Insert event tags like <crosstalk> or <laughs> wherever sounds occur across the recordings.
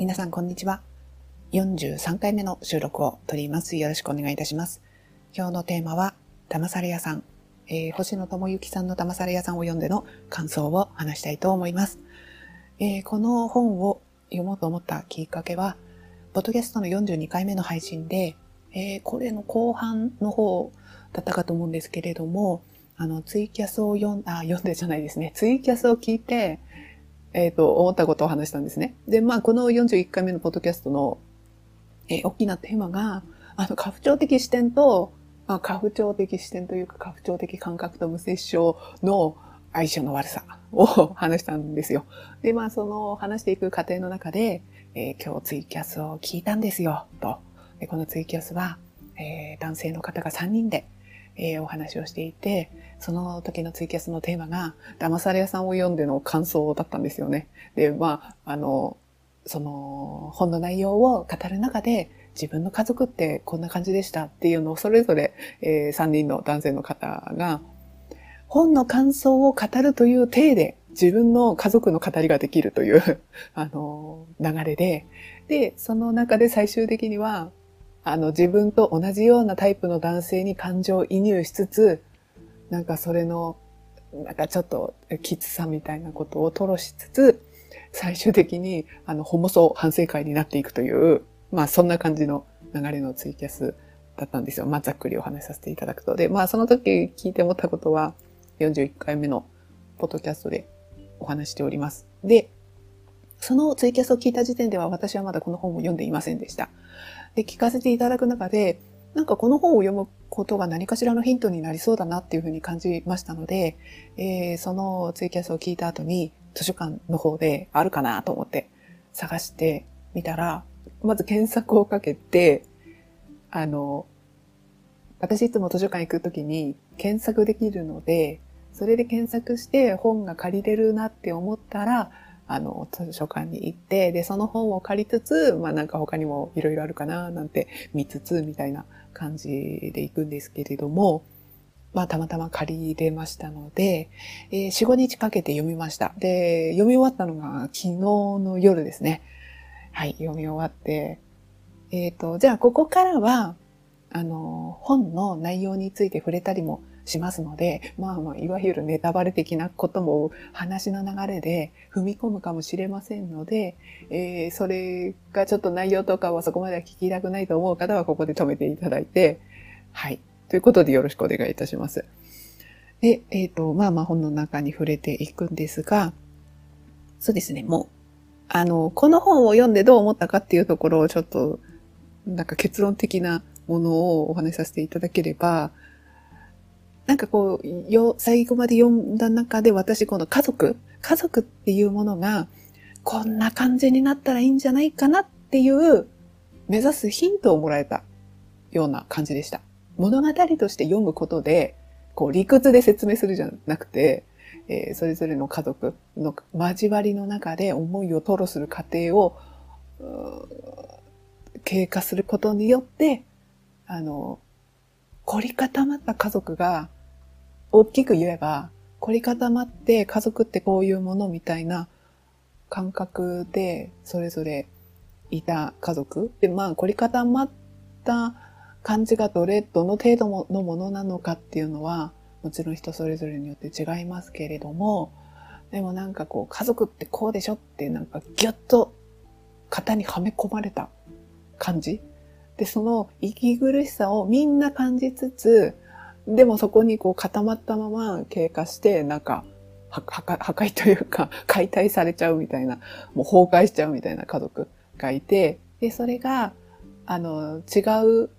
皆さんこんにちは。43回目の収録を撮ります。よろしくお願いいたします。今日のテーマは、騙され屋さん。えー、星野智之さんの騙され屋さんを読んでの感想を話したいと思います。えー、この本を読もうと思ったきっかけは、ポッドキャストの42回目の配信で、えー、これの後半の方だったかと思うんですけれども、あの、ツイキャスを読ん、あ、読んでじゃないですね。ツイキャスを聞いて、えっ、ー、と、思ったことを話したんですね。で、まあ、この41回目のポッドキャストの、えー、大きなテーマが、あの、過不調的視点と、まあ、過不調的視点というか、過不調的感覚と無接触の相性の悪さを話したんですよ。で、まあ、その話していく過程の中で、えー、今日ツイキャスを聞いたんですよ、と。このツイキャスは、えー、男性の方が3人で、えー、お話をしていて、その時のツイキャスのテーマが、騙され屋さんを読んでの感想だったんですよね。で、まあ、あの、その本の内容を語る中で、自分の家族ってこんな感じでしたっていうのをそれぞれ、えー、3人の男性の方が、本の感想を語るという体で自分の家族の語りができるという <laughs> あの、流れで、で、その中で最終的には、あの、自分と同じようなタイプの男性に感情移入しつつ、なんかそれの、なんかちょっときつさみたいなことを吐露しつつ、最終的に、あの、ホモソ反省会になっていくという、まあそんな感じの流れのツイキャスだったんですよ。まあざっくりお話しさせていただくと。で、まあその時聞いて思ったことは、41回目のポッドキャストでお話しております。で、そのツイキャスを聞いた時点では私はまだこの本を読んでいませんでした。で、聞かせていただく中で、なんかこの本を読むことが何かしらのヒントになりそうだなっていうふうに感じましたので、えー、そのツイキャスを聞いた後に図書館の方であるかなと思って探してみたら、まず検索をかけて、あの、私いつも図書館行くときに検索できるので、それで検索して本が借りれるなって思ったら、あの、図書館に行って、で、その本を借りつつ、まあなんか他にもいろいろあるかな、なんて見つつ、みたいな感じで行くんですけれども、まあたまたま借り入れましたので、えー、4、5日かけて読みました。で、読み終わったのが昨日の夜ですね。はい、読み終わって、えっ、ー、と、じゃあここからは、あの、本の内容について触れたりもしますので、まあまあ、いわゆるネタバレ的なことも話の流れで踏み込むかもしれませんので、えー、それがちょっと内容とかはそこまでは聞きたくないと思う方はここで止めていただいて、はい。ということでよろしくお願いいたします。で、えっ、ー、と、まあまあ本の中に触れていくんですが、そうですね、もう、あの、この本を読んでどう思ったかっていうところをちょっと、なんか結論的なものをお話しさせていただければ、なんかこう、よ、最後まで読んだ中で私この家族、家族っていうものが、こんな感じになったらいいんじゃないかなっていう目指すヒントをもらえたような感じでした。物語として読むことで、こう理屈で説明するじゃなくて、えー、それぞれの家族の交わりの中で思いを吐露する過程を、経過することによって、あの、凝り固まった家族が大きく言えば、凝り固まって家族ってこういうものみたいな感覚でそれぞれいた家族。で、まあ凝り固まった感じがどれ、どの程度のものなのかっていうのは、もちろん人それぞれによって違いますけれども、でもなんかこう家族ってこうでしょってなんかギュッと型にはめ込まれた感じ。で、その息苦しさをみんな感じつつ、でもそこにこう固まったまま経過して、なんか、破壊というか、<laughs> 解体されちゃうみたいな、もう崩壊しちゃうみたいな家族がいて、で、それが、あの、違う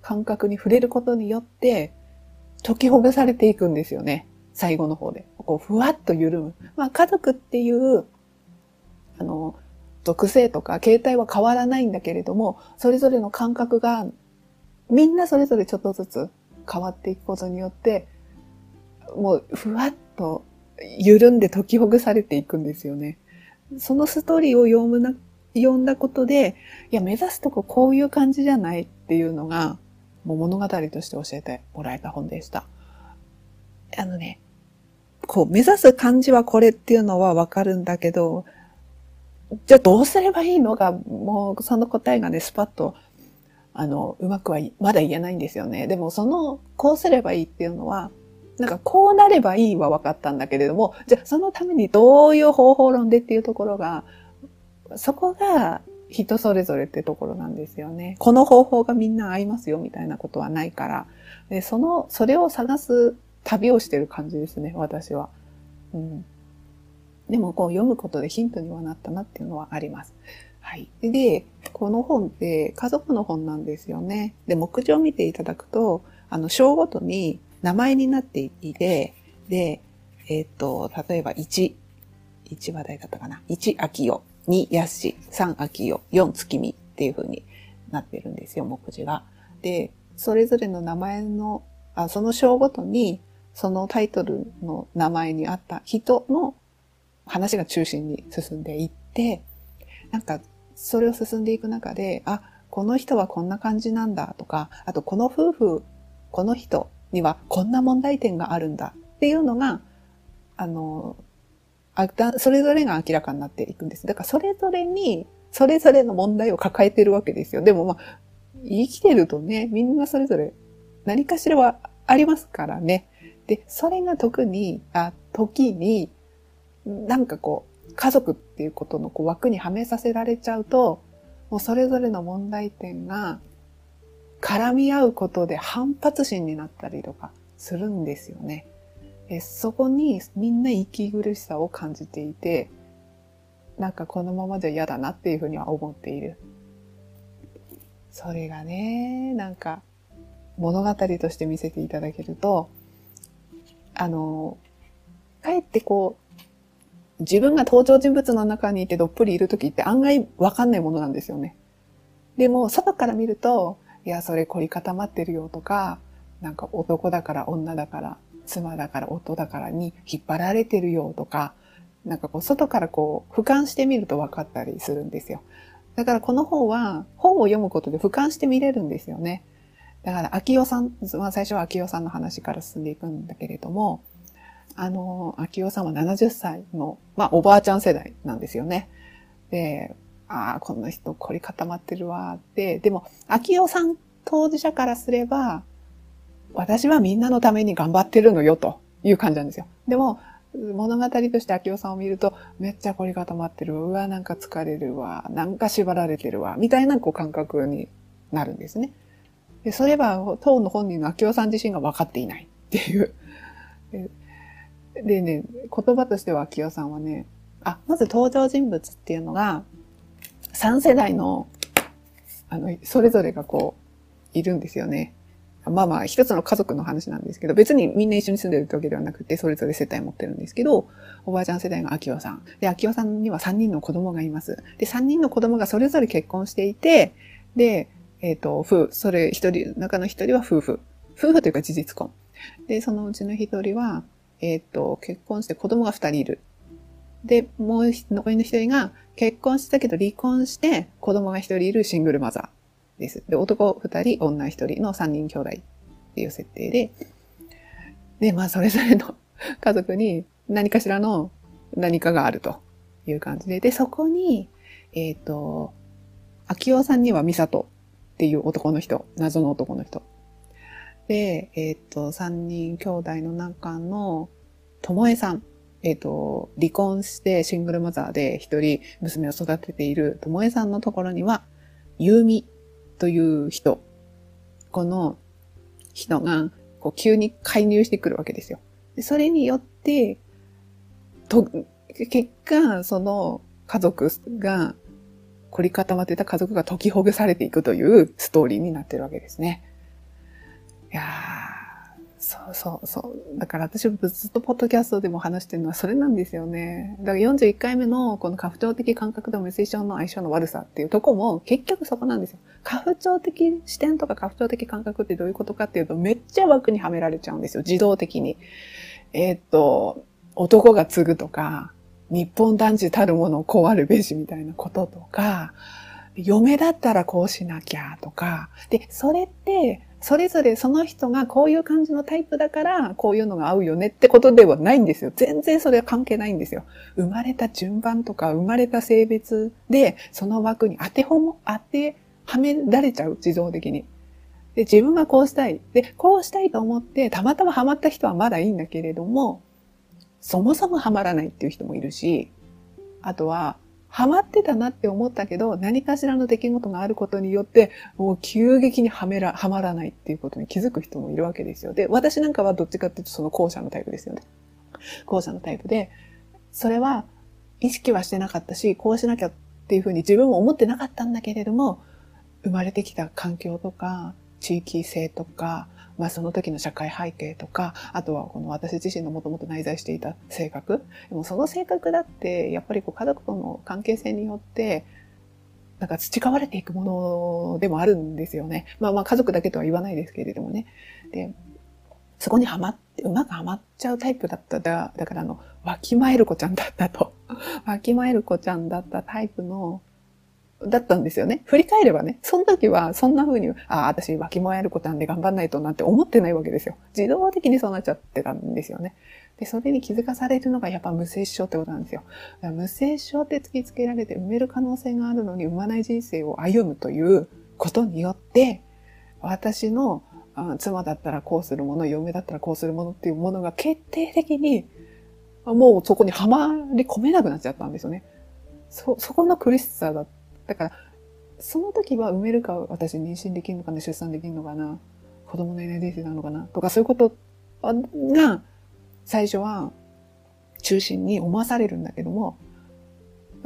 感覚に触れることによって、解きほぐされていくんですよね。最後の方で。こう、ふわっと緩む。まあ、家族っていう、あの、属性とか形態は変わらないんだけれども、それぞれの感覚が、みんなそれぞれちょっとずつ変わっていくことによって、もうふわっと緩んで解きほぐされていくんですよね。そのストーリーを読むな、読んだことで、いや、目指すとここういう感じじゃないっていうのが、もう物語として教えてもらえた本でした。あのね、こう、目指す感じはこれっていうのはわかるんだけど、じゃあどうすればいいのが、もうその答えがね、スパッと、あの、うまくはまだ言えないんですよね。でもその、こうすればいいっていうのは、なんかこうなればいいは分かったんだけれども、じゃあそのためにどういう方法論でっていうところが、そこが人それぞれってところなんですよね。この方法がみんな合いますよみたいなことはないから。で、その、それを探す旅をしてる感じですね、私は。うん。でもこう読むことでヒントにはなったなっていうのはあります。はい。で、この本って家族の本なんですよね。で、目次を見ていただくと、あの、章ごとに名前になっていて、で、えっ、と、例えば1、1話題だったかな。1、秋代、2、やし、3、秋代、4、月見っていう風になってるんですよ、目次が。で、それぞれの名前の、あその章ごとに、そのタイトルの名前にあった人の話が中心に進んでいって、なんか、それを進んでいく中で、あ、この人はこんな感じなんだとか、あとこの夫婦、この人にはこんな問題点があるんだっていうのが、あの、あそれぞれが明らかになっていくんです。だからそれぞれに、それぞれの問題を抱えてるわけですよ。でもまあ、生きてるとね、みんなそれぞれ何かしらはありますからね。で、それが特に、あ、時に、なんかこう、家族っていうことのこう枠にはめさせられちゃうと、もうそれぞれの問題点が絡み合うことで反発心になったりとかするんですよね。えそこにみんな息苦しさを感じていて、なんかこのままじゃ嫌だなっていうふうには思っている。それがね、なんか物語として見せていただけると、あの、かえってこう、自分が登場人物の中にいてどっぷりいる時って案外わかんないものなんですよね。でも、外から見ると、いや、それ凝り固まってるよとか、なんか男だから女だから、妻だから夫だからに引っ張られてるよとか、なんかこう、外からこう、俯瞰してみると分かったりするんですよ。だからこの本は、本を読むことで俯瞰して見れるんですよね。だから、秋代さん、まあ最初は秋代さんの話から進んでいくんだけれども、あの、秋代さんは70歳の、まあ、おばあちゃん世代なんですよね。で、ああ、この人凝り固まってるわって、でも、秋代さん当事者からすれば、私はみんなのために頑張ってるのよという感じなんですよ。でも、物語として秋代さんを見ると、めっちゃ凝り固まってる。うわ、なんか疲れるわ。なんか縛られてるわ。みたいなこう感覚になるんですね。で、それは当の本人の秋代さん自身が分かっていないっていう。でね、言葉としては秋代さんはね、あ、まず登場人物っていうのが、3世代の、あの、それぞれがこう、いるんですよね。まあまあ、一つの家族の話なんですけど、別にみんな一緒に住んでるわけではなくて、それぞれ世帯持ってるんですけど、おばあちゃん世代が秋代さん。で、秋代さんには3人の子供がいます。で、3人の子供がそれぞれ結婚していて、で、えっ、ー、と、夫、それ一人、中の一人は夫婦。夫婦というか事実婚。で、そのうちの一人は、えっ、ー、と、結婚して子供が二人いる。で、もう残りの一人が結婚したけど離婚して子供が一人いるシングルマザーです。で、男二人、女一人の三人兄弟っていう設定で、で、まあそれぞれの <laughs> 家族に何かしらの何かがあるという感じで、で、そこに、えっ、ー、と、秋代さんにはミサトっていう男の人、謎の男の人。で、えっ、ー、と、三人兄弟の中のともえさん。えっ、ー、と、離婚してシングルマザーで一人娘を育てているともえさんのところには、ゆうみという人。この人が、こう、急に介入してくるわけですよ。でそれによって、と、結果、その家族が、凝り固まってた家族が解きほぐされていくというストーリーになってるわけですね。いやー、そうそうそう。だから私ずっとポッドキャストでも話してるのはそれなんですよね。だから41回目のこの過不調的感覚と無水症の相性の悪さっていうとこも結局そこなんですよ。過不調的視点とか過不調的感覚ってどういうことかっていうとめっちゃ枠にはめられちゃうんですよ。自動的に。えー、っと、男が継ぐとか、日本男児たるものをこうあるべしみたいなこととか、嫁だったらこうしなきゃとか、で、それってそれぞれその人がこういう感じのタイプだから、こういうのが合うよねってことではないんですよ。全然それは関係ないんですよ。生まれた順番とか、生まれた性別で、その枠に当てほも、当てはめられちゃう、自動的に。で、自分がこうしたい。で、こうしたいと思って、たまたまハマった人はまだいいんだけれども、そもそもハマらないっていう人もいるし、あとは、ハマってたなって思ったけど、何かしらの出来事があることによって、もう急激にはめら、はまらないっていうことに気づく人もいるわけですよ。で、私なんかはどっちかっていうとその後者のタイプですよね。後者のタイプで、それは意識はしてなかったし、こうしなきゃっていうふうに自分も思ってなかったんだけれども、生まれてきた環境とか、地域性とか、まあその時の社会背景とか、あとはこの私自身のもともと内在していた性格。でもその性格だって、やっぱりこう家族との関係性によって、なんか培われていくものでもあるんですよね。まあまあ家族だけとは言わないですけれどもね。で、そこにはまって、うまくはまっちゃうタイプだっただ、だからあの、わきまえる子ちゃんだったと。<laughs> わきまえる子ちゃんだったタイプのだったんですよね。振り返ればね、その時はそんな風に、ああ、私脇もやることなんで頑張んないとなんて思ってないわけですよ。自動的にそうなっちゃってたんですよね。で、それに気づかされるのがやっぱ無精子症ってことなんですよ。無精子症って突きつけられて産める可能性があるのに産まない人生を歩むということによって、私の妻だったらこうするもの、嫁だったらこうするものっていうものが決定的にもうそこにはまり込めなくなっちゃったんですよね。そ、そこの苦しさだっただから、その時は産めるか、私妊娠できるのかな、出産できるのかな、子供のいない人生なのかな、とかそういうことが、最初は中心に思わされるんだけども、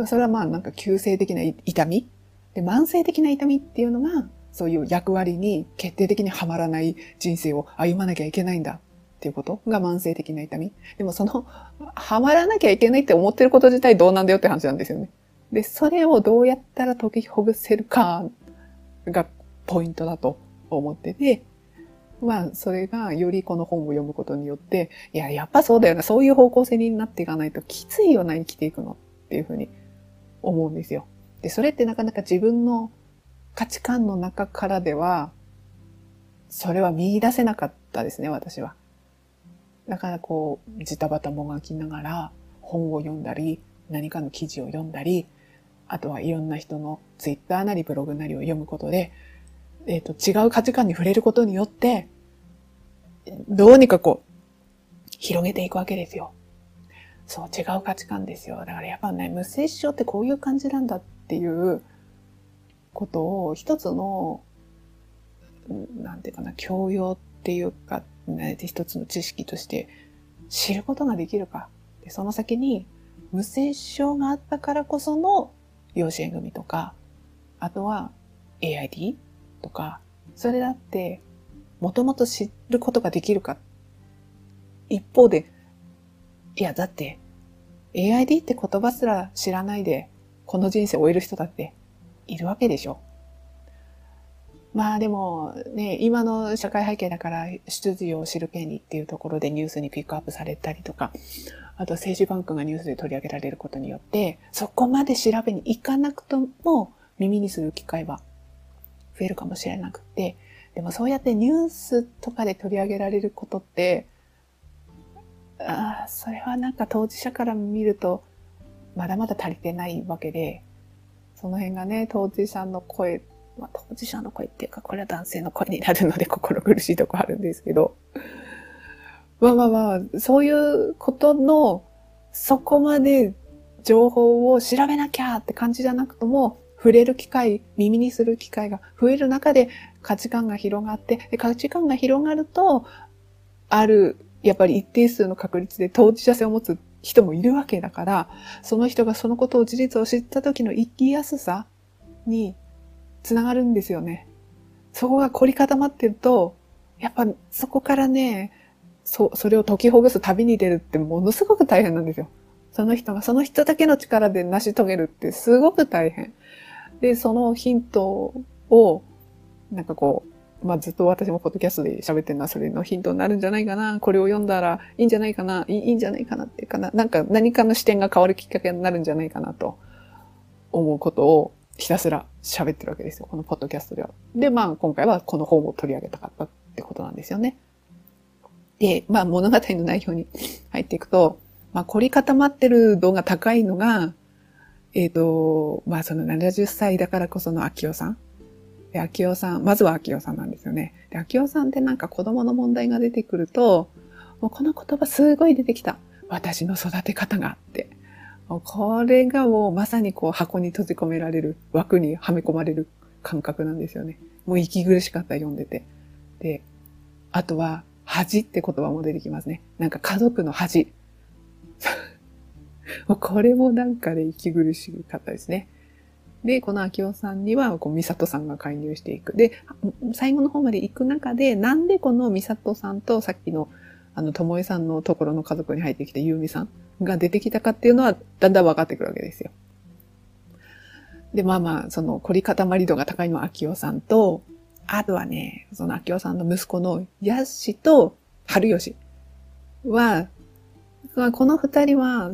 それはまあなんか急性的な痛み？で、慢性的な痛みっていうのが、そういう役割に決定的にはまらない人生を歩まなきゃいけないんだっていうことが慢性的な痛み。でもその、はまらなきゃいけないって思ってること自体どうなんだよって話なんですよね。で、それをどうやったら解きほぐせるかがポイントだと思ってて、まあ、それがよりこの本を読むことによって、いや、やっぱそうだよな、そういう方向性になっていかないときついよな、生きていくのっていうふうに思うんですよ。で、それってなかなか自分の価値観の中からでは、それは見出せなかったですね、私は。だからこう、ジタバタもがきながら本を読んだり、何かの記事を読んだり、あとはいろんな人のツイッターなりブログなりを読むことで、えっ、ー、と、違う価値観に触れることによって、どうにかこう、広げていくわけですよ。そう、違う価値観ですよ。だからやっぱね、無精子症ってこういう感じなんだっていうことを一つの、なんていうかな、教養っていうか、ね、一つの知識として知ることができるか。でその先に無精子症があったからこその養子縁組とか、あとは AID とか、それだってもともと知ることができるか。一方で、いやだって AID って言葉すら知らないでこの人生を終える人だっているわけでしょ。まあでもね、今の社会背景だから出自を知る権利っていうところでニュースにピックアップされたりとか、あと政治バンクがニュースで取り上げられることによって、そこまで調べに行かなくとも耳にする機会は増えるかもしれなくて、でもそうやってニュースとかで取り上げられることって、ああ、それはなんか当事者から見ると、まだまだ足りてないわけで、その辺がね、当事者の声、まあ、当事者の声っていうか、これは男性の声になるので心苦しいとこあるんですけど、まあまあまあ、そういうことの、そこまで情報を調べなきゃって感じじゃなくとも、触れる機会、耳にする機会が増える中で価値観が広がって、で価値観が広がると、ある、やっぱり一定数の確率で当事者性を持つ人もいるわけだから、その人がそのことを事実を知った時の生きやすさにつながるんですよね。そこが凝り固まってると、やっぱそこからね、そ、それを解きほぐす旅に出るってものすごく大変なんですよ。その人がその人だけの力で成し遂げるってすごく大変。で、そのヒントを、なんかこう、まあ、ずっと私もポッドキャストで喋ってるのはそれのヒントになるんじゃないかな。これを読んだらいいんじゃないかな。いいんじゃないかなっていうかな。なんか何かの視点が変わるきっかけになるんじゃないかなと思うことをひたすら喋ってるわけですよ。このポッドキャストでは。で、まあ今回はこの本を取り上げたかったってことなんですよね。で、まあ物語の内容に <laughs> 入っていくと、まあ凝り固まってる度が高いのが、えっ、ー、と、まあその70歳だからこその秋代さん。秋代さん、まずは秋代さんなんですよね。で、秋代さんってなんか子供の問題が出てくると、もうこの言葉すごい出てきた。私の育て方があって。これがもうまさにこう箱に閉じ込められる、枠にはめ込まれる感覚なんですよね。もう息苦しかった読んでて。で、あとは、恥って言葉も出てきますね。なんか家族の恥。<laughs> これもなんかで、ね、息苦しかったですね。で、この秋夫さんには、こう、美里さんが介入していく。で、最後の方まで行く中で、なんでこの美里さんとさっきの、あの、ともえさんのところの家族に入ってきたゆうみさんが出てきたかっていうのは、だんだん分かってくるわけですよ。で、まあまあ、その、凝り固まり度が高いのは秋夫さんと、あとはね、その秋夫さんの息子のヤッシと春吉は、この二人は、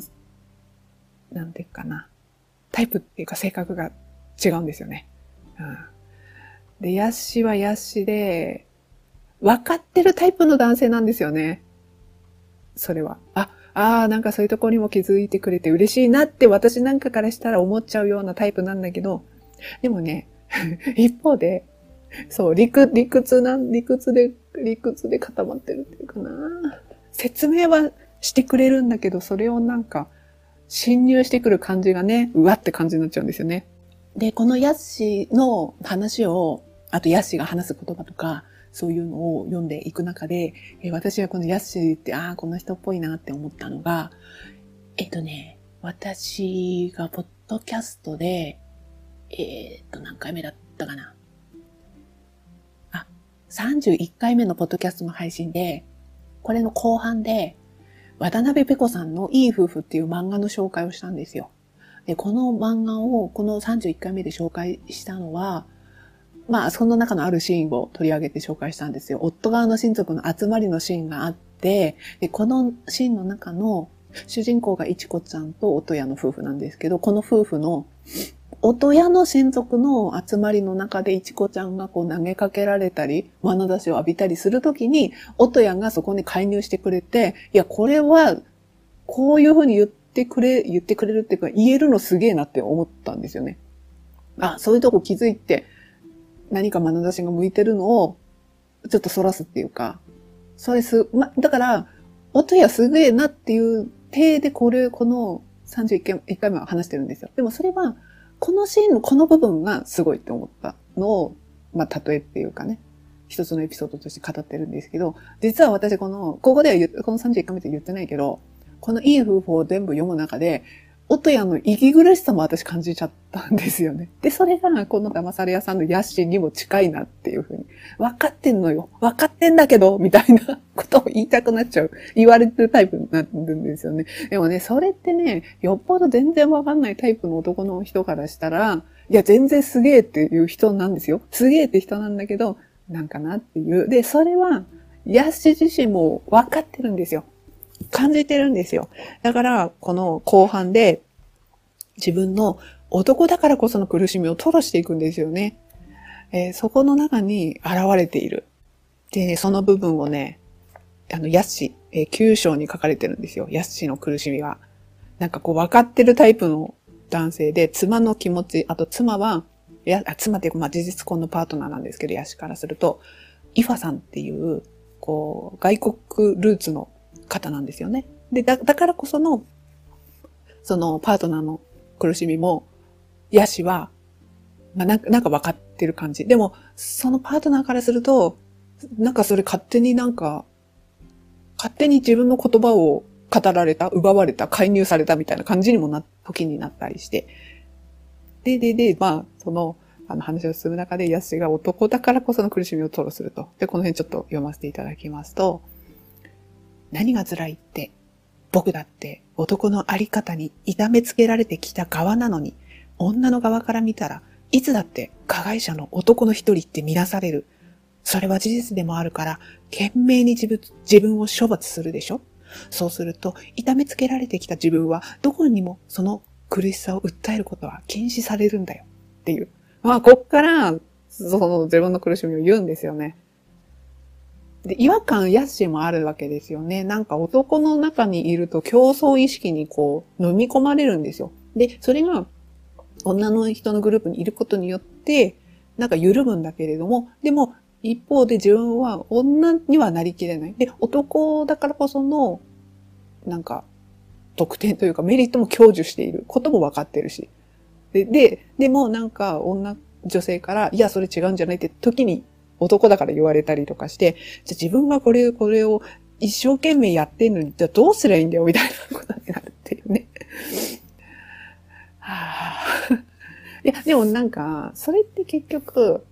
なんていうかな。タイプっていうか性格が違うんですよね。うん、で、ヤッシはヤッシで、分かってるタイプの男性なんですよね。それは。あ、ああ、なんかそういうところにも気づいてくれて嬉しいなって私なんかからしたら思っちゃうようなタイプなんだけど、でもね、<laughs> 一方で、そう、理屈、理屈なん、理屈で、理屈で固まってるっていうかな。説明はしてくれるんだけど、それをなんか、侵入してくる感じがね、うわって感じになっちゃうんですよね。で、このヤッシーの話を、あとヤッシーが話す言葉とか、そういうのを読んでいく中で、え私はこのヤッシって、ああ、この人っぽいなって思ったのが、えっ、とね、私がポッドキャストで、えっ、と、何回目だったかな。あ、31回目のポッドキャストの配信で、これの後半で、渡辺ペコさんのいい夫婦っていう漫画の紹介をしたんですよ。で、この漫画をこの31回目で紹介したのは、まあ、その中のあるシーンを取り上げて紹介したんですよ。夫側の親族の集まりのシーンがあって、でこのシーンの中の主人公がいちこちゃんと音屋の夫婦なんですけど、この夫婦の音屋の親族の集まりの中でいちこちゃんがこう投げかけられたり、眼差しを浴びたりするときに、音屋がそこに介入してくれて、いや、これは、こういうふうに言ってくれ、言ってくれるっていうか、言えるのすげえなって思ったんですよね。あ、そういうとこ気づいて、何か眼差しが向いてるのを、ちょっと反らすっていうか、それす、ま、だから、音屋すげえなっていう体でこれ、この31回 ,1 回目は話してるんですよ。でもそれは、このシーンのこの部分がすごいって思ったのを、まあ、例えっていうかね、一つのエピソードとして語ってるんですけど、実は私この、ここでは言この31回目で言ってないけど、このいい夫婦を全部読む中で、音屋の息苦しさも私感じちゃったんですよね。で、それがこの騙され屋さんの野心にも近いなっていうふうに。分かってんのよ。分かってんだけど、みたいなことを言いたくなっちゃう。言われてるタイプになるんですよね。でもね、それってね、よっぽど全然分かんないタイプの男の人からしたら、いや、全然すげえっていう人なんですよ。すげえって人なんだけど、なんかなっていう。で、それは、ヤッシ自身も分かってるんですよ。感じてるんですよ。だから、この後半で、自分の男だからこその苦しみを吐露していくんですよね。えー、そこの中に現れている。で、ね、その部分をね、あの、ヤッシ、えー、9章に書かれてるんですよ。ヤッシの苦しみは。なんかこう分かってるタイプの男性で、妻の気持ち、あと妻は、や、妻っていうか、まあ、事実婚のパートナーなんですけど、ヤッシからすると、イファさんっていう、こう、外国ルーツの方なんですよね。で、だ、だからこその、そのパートナーの苦しみも、ヤシは、まあ、なんか、なんか分かってる感じ。でも、そのパートナーからすると、なんかそれ勝手になんか、勝手に自分の言葉を語られた、奪われた、介入されたみたいな感じにもな、時になったりして。で、で、で、まあ、その、あの話を進む中で、ヤシが男だからこその苦しみを吐露すると。で、この辺ちょっと読ませていただきますと、何が辛いって、僕だって男のあり方に痛めつけられてきた側なのに、女の側から見たらいつだって加害者の男の一人って見なされる。それは事実でもあるから、懸命に自分自分を処罰するでしょそうすると、痛めつけられてきた自分は、どこにもその苦しさを訴えることは禁止されるんだよ。っていう。まあ、こっから、その自分の苦しみを言うんですよね。で、違和感、やしもあるわけですよね。なんか男の中にいると競争意識にこう、飲み込まれるんですよ。で、それが女の人のグループにいることによって、なんか緩むんだけれども、でも一方で自分は女にはなりきれない。で、男だからこその、なんか、特典というかメリットも享受していることも分かってるし。で、で、でもなんか女、女性から、いや、それ違うんじゃないって時に男だから言われたりとかして、じゃ自分がこれ、これを一生懸命やってんのに、じゃあどうすりゃいいんだよ、みたいなことになるっていうね。はあ、いや、でもなんか、それって結局、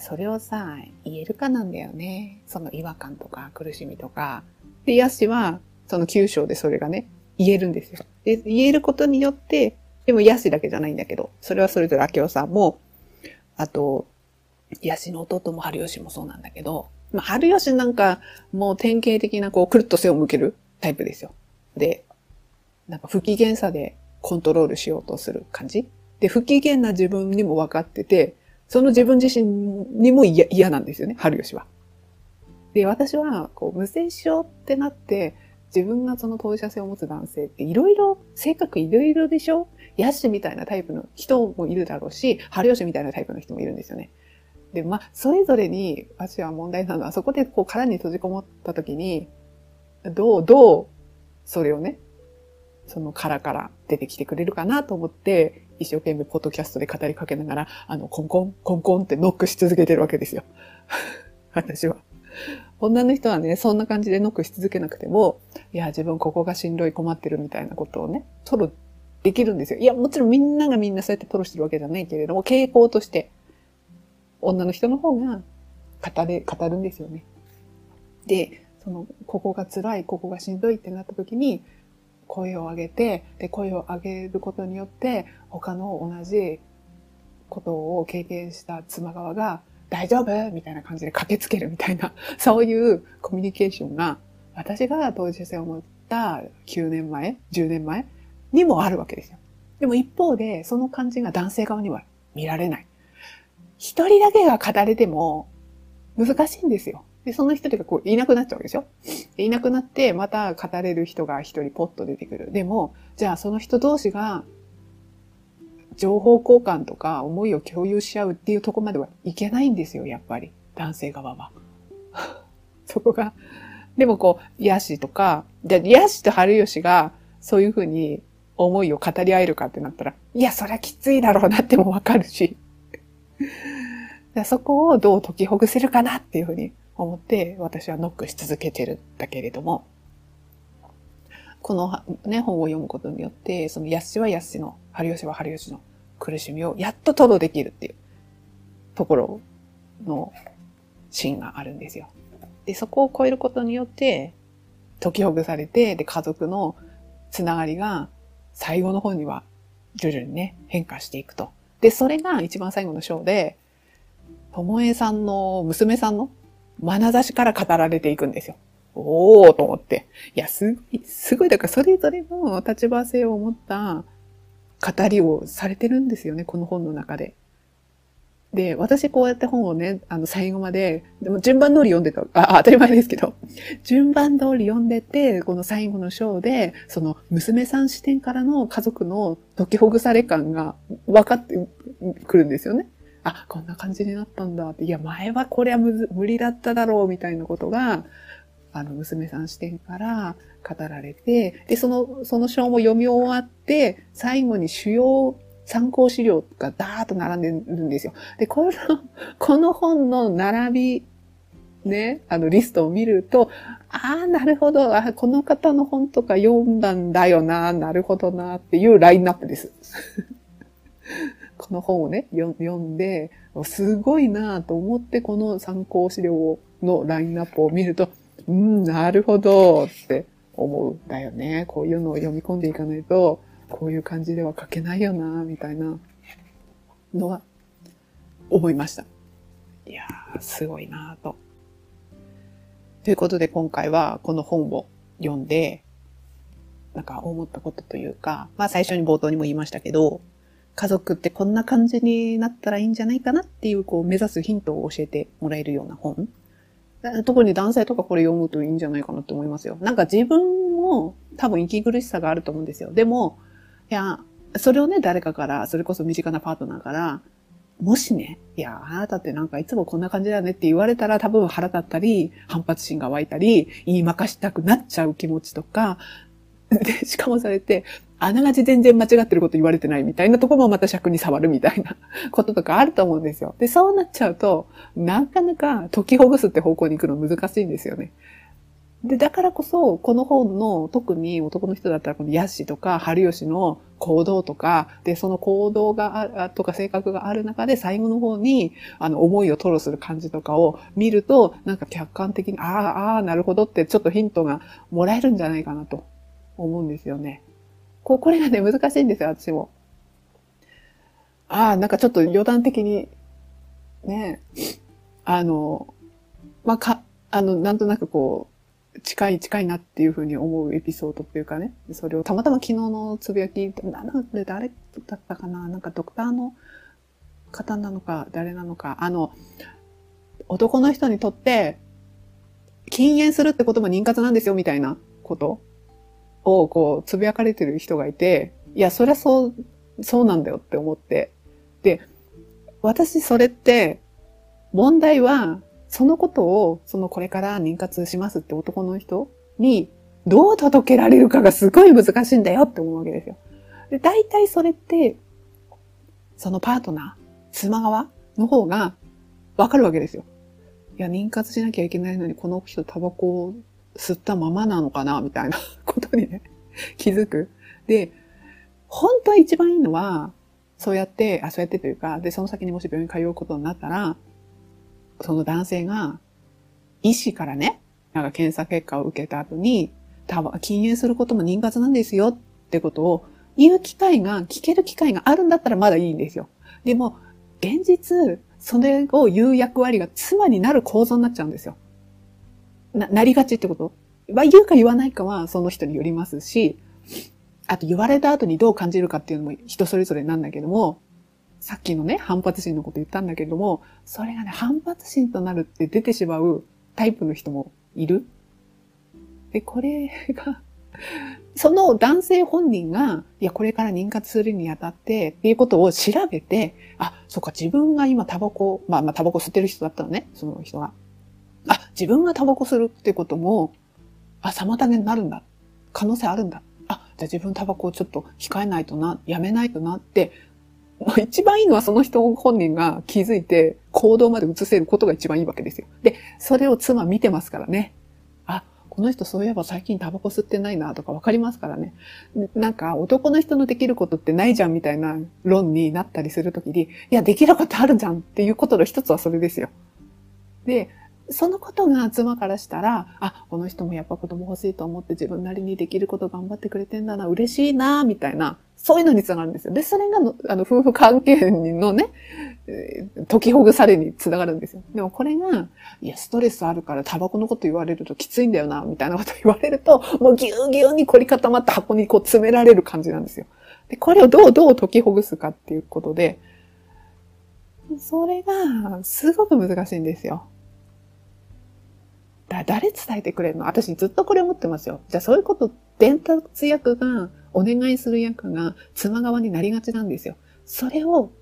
それをさ、言えるかなんだよね。その違和感とか苦しみとか。で、ヤシは、その九章でそれがね、言えるんですよ。で、言えることによって、でもヤシだけじゃないんだけど、それはそれぞれ明夫さんも、あと、ヤシの弟も春吉もそうなんだけど、まあ、春吉なんか、もう典型的なこう、くるっと背を向けるタイプですよ。で、なんか不機嫌さでコントロールしようとする感じで、不機嫌な自分にも分かってて、その自分自身にも嫌なんですよね、春吉は。で、私は、こう、無精症ってなって、自分がその当事者性を持つ男性っていろいろ、性格いろいろでしょ？ヤシみたいなタイプの人もいるだろうし、春吉みたいなタイプの人もいるんですよね。で、まあ、それぞれに、私は問題なのは、そこでこう殻に閉じこもった時に、どう、どう、それをね、その殻から出てきてくれるかなと思って、一生懸命ポッドキャストで語りかけながら、あの、コンコン、コンコンってノックし続けてるわけですよ。<laughs> 私は。女の人はね、そんな感じでノックし続けなくても、いや、自分ここがしんどい困ってるみたいなことをね、取る、できるんですよ。いや、もちろんみんながみんなそうやってトロしてるわけじゃないけれども、傾向として、女の人の方が語れ、語るんですよね。で、その、ここが辛い、ここがしんどいってなった時に、声を上げて、で、声を上げることによって、他の同じことを経験した妻側が、大丈夫？みたいな感じで駆けつけるみたいな、<laughs> そういうコミュニケーションが、私が当事者性を持った9年前、10年前にもあるわけですよ。でも一方で、その感じが男性側には見られない。一人だけが語れても難しいんですよ。で、その一人がこういなくなっちゃうわけですよ。いなくなって、また語れる人が一人ポッと出てくる。でも、じゃあその人同士が情報交換とか思いを共有し合うっていうとこまではいけないんですよ、やっぱり。男性側は。<laughs> そこが。でもこう、ヤシとか、じゃあヤシと春吉がそういうふうに思いを語り合えるかってなったら、いや、そりゃきついだろうなってもわかるし。でそこをどう解きほぐせるかなっていうふうに思って私はノックし続けてるんだけれども、このね、本を読むことによって、そのヤッシはヤッシの、春吉は春吉の苦しみをやっと吐露できるっていうところのシーンがあるんですよ。で、そこを超えることによって、解きほぐされて、で、家族のつながりが最後の方には徐々にね、変化していくと。で、それが一番最後の章で、ともえさんの娘さんの眼差しから語られていくんですよ。おーと思って。いや、すごい、すごい、だからそれぞれの立場性を持った語りをされてるんですよね、この本の中で。で、私こうやって本をね、あの、最後まで、でも順番通り読んでた、あ、当たり前ですけど、順番通り読んでて、この最後の章で、その娘さん視点からの家族の解きほぐされ感が分かってくるんですよね。あ、こんな感じになったんだって、いや、前はこれは無理だっただろう、みたいなことが、あの、娘さん視点から語られて、で、その、その章も読み終わって、最後に主要参考資料がダーッと並んでるんですよ。で、この、<laughs> この本の並び、ね、あの、リストを見ると、ああ、なるほど、あこの方の本とか読んだんだよな、なるほどな、っていうラインナップです。この本をね、読んで、すごいなと思って、この参考資料のラインナップを見ると、うん、なるほどって思うんだよね。こういうのを読み込んでいかないと、こういう感じでは書けないよなみたいなのは思いました。いやー、すごいなと。ということで今回はこの本を読んで、なんか思ったことというか、まあ最初に冒頭にも言いましたけど、家族ってこんな感じになったらいいんじゃないかなっていう、こう、目指すヒントを教えてもらえるような本。特に男性とかこれ読むといいんじゃないかなって思いますよ。なんか自分も多分息苦しさがあると思うんですよ。でも、いや、それをね、誰かから、それこそ身近なパートナーから、もしね、いや、あなたってなんかいつもこんな感じだねって言われたら多分腹立ったり、反発心が湧いたり、言いまかしたくなっちゃう気持ちとか、で、しかもそれて、あながち全然間違ってること言われてないみたいなとこもまた尺に触るみたいな <laughs> こととかあると思うんですよ。で、そうなっちゃうと、なかなか解きほぐすって方向に行くの難しいんですよね。で、だからこそ、この本の、特に男の人だったら、このヤシとか、春吉の行動とか、で、その行動が、とか性格がある中で、最後の方に、あの、思いを吐露する感じとかを見ると、なんか客観的に、ああ、ああ、なるほどって、ちょっとヒントがもらえるんじゃないかなと思うんですよね。こ、これがね、難しいんですよ、私も。ああ、なんかちょっと余談的に、ね、あの、まあ、か、あの、なんとなくこう、近い近いなっていうふうに思うエピソードっていうかね、それをたまたま昨日のつぶやき、なんで誰だったかななんかドクターの方なのか誰なのか、あの、男の人にとって、禁煙するってことも妊活なんですよみたいなことをこうつぶやかれてる人がいて、いや、そりゃそう、そうなんだよって思って。で、私それって問題はそのことを、そのこれから妊活しますって男の人に、どう届けられるかがすごい難しいんだよって思うわけですよ。で、大体それって、そのパートナー、妻側の方がわかるわけですよ。いや、妊活しなきゃいけないのに、この人タバコを吸ったままなのかなみたいな <laughs> ことにね、気づく。で、本当は一番いいのは、そうやって、あ、そうやってというか、で、その先にもし病院通うことになったら、その男性が、医師からね、なんか検査結果を受けた後に、多分禁煙することも妊活なんですよってことを言う機会が、聞ける機会があるんだったらまだいいんですよ。でも、現実、それを言う役割が妻になる構造になっちゃうんですよ。な、なりがちってこと？は言うか言わないかはその人によりますし、あと言われた後にどう感じるかっていうのも人それぞれなんだけども、さっきのね、反発心のこと言ったんだけれども、それがね、反発心となるって出てしまうタイプの人もいる。で、これがその男性本人が、いや、これから妊活するにあたって、っていうことを調べて、あ、そっか、自分が今タバコ、まあまあタバコ吸ってる人だったらね、その人が。あ、自分がタバコするってことも、あ、妨げになるんだ。可能性あるんだ。あ、じゃあ自分タバコをちょっと控えないとな、やめないとなって一番いいのはその人本人が気づいて行動まで移せることが一番いいわけですよ。で、それを妻見てますからね。あ、この人そういえば最近タバコ吸ってないなとかわかりますからね。なんか男の人のできることってないじゃんみたいな論になったりするときに、いや、できることあるじゃんっていうことの一つはそれですよ。で、そのことが妻からしたら、あ、この人もやっぱ子供欲しいと思って自分なりにできること頑張ってくれてんだな、嬉しいな、みたいな、そういうのにつながるんですよ。で、それがあの、夫婦関係のね、解きほぐされにつながるんですよ。でもこれが、いや、ストレスあるからタバコのこと言われるときついんだよな、みたいなこと言われると、もうぎゅうぎゅうに凝り固まった箱にこう詰められる感じなんですよ。で、これをどう、どう解きほぐすかっていうことで、それが、すごく難しいんですよ。だ誰伝えてくれるの？私ずっとこれ思ってますよ。じゃあそういうこと、伝達役が、お願いする役が妻側になりがちなんですよ。それを、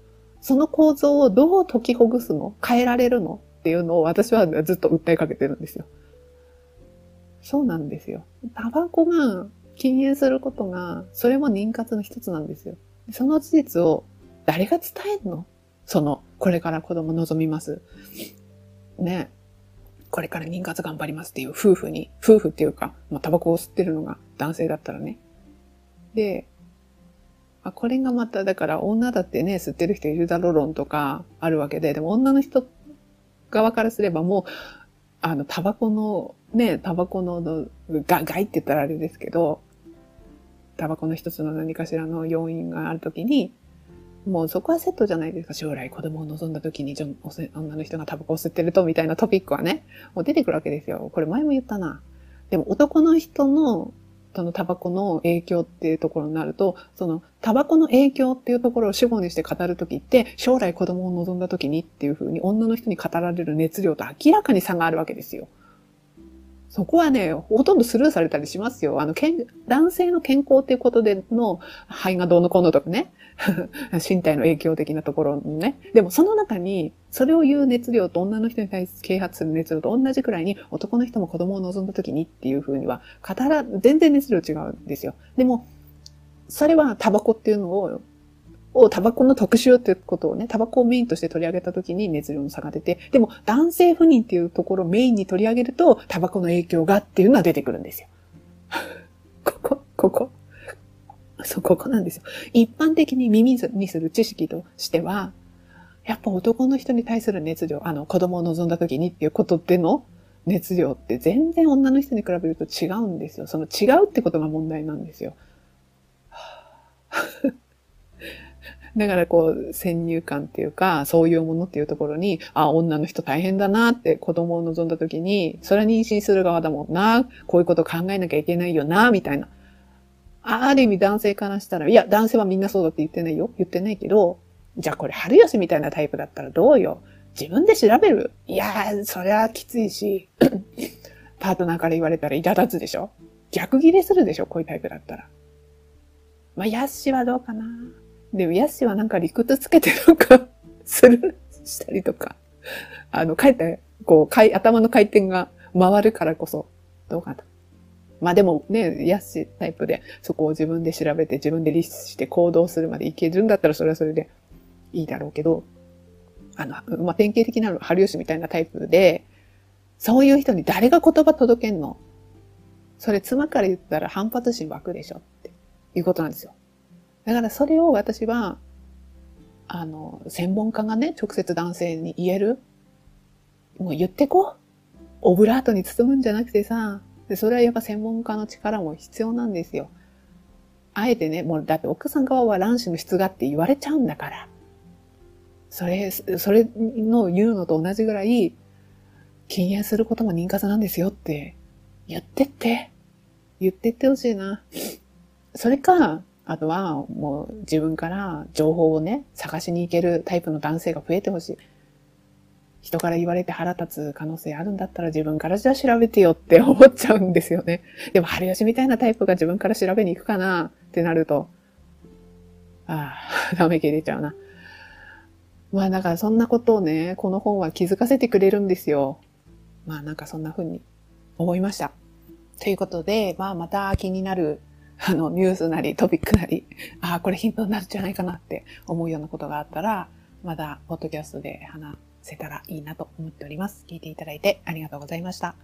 その構造をどう解きほぐすの？変えられるの？っていうのを私はずっと訴えかけてるんですよ。そうなんですよ。タバコが禁煙することが、それも妊活の一つなんですよ。その事実を誰が伝えるの？その、これから子供望みます。ね。これから妊活頑張りますっていう夫婦に、夫婦っていうか、まあ、タバコを吸ってるのが男性だったらね。で、あ、これがまた、だから女だってね、吸ってる人いるだろう論とかあるわけで、でも女の人側からすればもう、あの、タバコの、ね、タバコのが、害って言ったらあれですけど、タバコの一つの何かしらの要因があるときに、もうそこはセットじゃないですか。将来子供を望んだ時に女の人がタバコを吸ってるとみたいなトピックはね、もう出てくるわけですよ。これ前も言ったな。でも男の人のそのタバコの影響っていうところになると、そのタバコの影響っていうところを主語にして語るときって、将来子供を望んだときにっていうふうに女の人に語られる熱量と明らかに差があるわけですよ。そこはね、ほとんどスルーされたりしますよ。あの、男性の健康っていうことでの肺がどうのこうのとかね。<laughs> 身体の影響的なところのね。でもその中に、それを言う熱量と女の人に対して啓発する熱量と同じくらいに男の人も子供を望んだ時にっていうふうには語ら、全然熱量違うんですよ。でも、それはタバコっていうのををタバコの特集ってことをね、タバコをメインとして取り上げた時に熱量の差が出て、でも男性不妊っていうところをメインに取り上げると、タバコの影響がっていうのは出てくるんですよ。<laughs> ここ、ここ。そう、ここなんですよ。一般的に耳にする知識としては、やっぱ男の人に対する熱量、あの、子供を望んだ時にっていうことでの熱量って全然女の人に比べると違うんですよ。その違うってことが問題なんですよ。だからこう、先入観っていうか、そういうものっていうところに、あ、女の人大変だなって子供を望んだ時に、それは妊娠する側だもんな、こういうこと考えなきゃいけないよな、みたいな。ある意味男性からしたら、いや、男性はみんなそうだって言ってないよ。言ってないけど、じゃあこれ春吉みたいなタイプだったらどうよ。自分で調べるいやー、そりゃきついし、<coughs> パートナーから言われたら苛立つでしょ逆ギレするでしょこういうタイプだったら。まあ、ヤッシはどうかなでも、ヤッシはなんか理屈つけてなんか <laughs> する、したりとか。あの、帰って、こう、かい頭の回転が回るからこそ、どうかな。まあでもね、ヤッシタイプでそこを自分で調べて自分でリスして行動するまでいけるんだったらそれはそれでいいだろうけど、あの、まあ、典型的な春吉みたいなタイプで、そういう人に誰が言葉届けんの？それ妻から言ったら反発心湧くでしょっていうことなんですよ。だからそれを私は、あの、専門家がね、直接男性に言えるもう言ってこう。オブラートに包むんじゃなくてさ、で、それはやっぱ専門家の力も必要なんですよ。あえてね、もうだって奥さん側は卵子の質がって言われちゃうんだから。それ、それの言うのと同じぐらい、禁煙することも妊活なんですよって言ってって。言ってってほしいな。それか、あとはもう自分から情報をね、探しに行けるタイプの男性が増えてほしい。人から言われて腹立つ可能性あるんだったら自分からじゃあ調べてよって思っちゃうんですよね。でも、春吉みたいなタイプが自分から調べに行くかなってなると、ああ、ダメ切れちゃうな。まあだからそんなことをね、この本は気づかせてくれるんですよ。まあなんかそんな風に思いました。ということで、まあまた気になるあの、ニュースなりトピックなり、<laughs> ああ、これヒントになるんじゃないかなって思うようなことがあったら、まだ、ポッドキャストで話せたらいいなと思っております。聞いていただいてありがとうございました。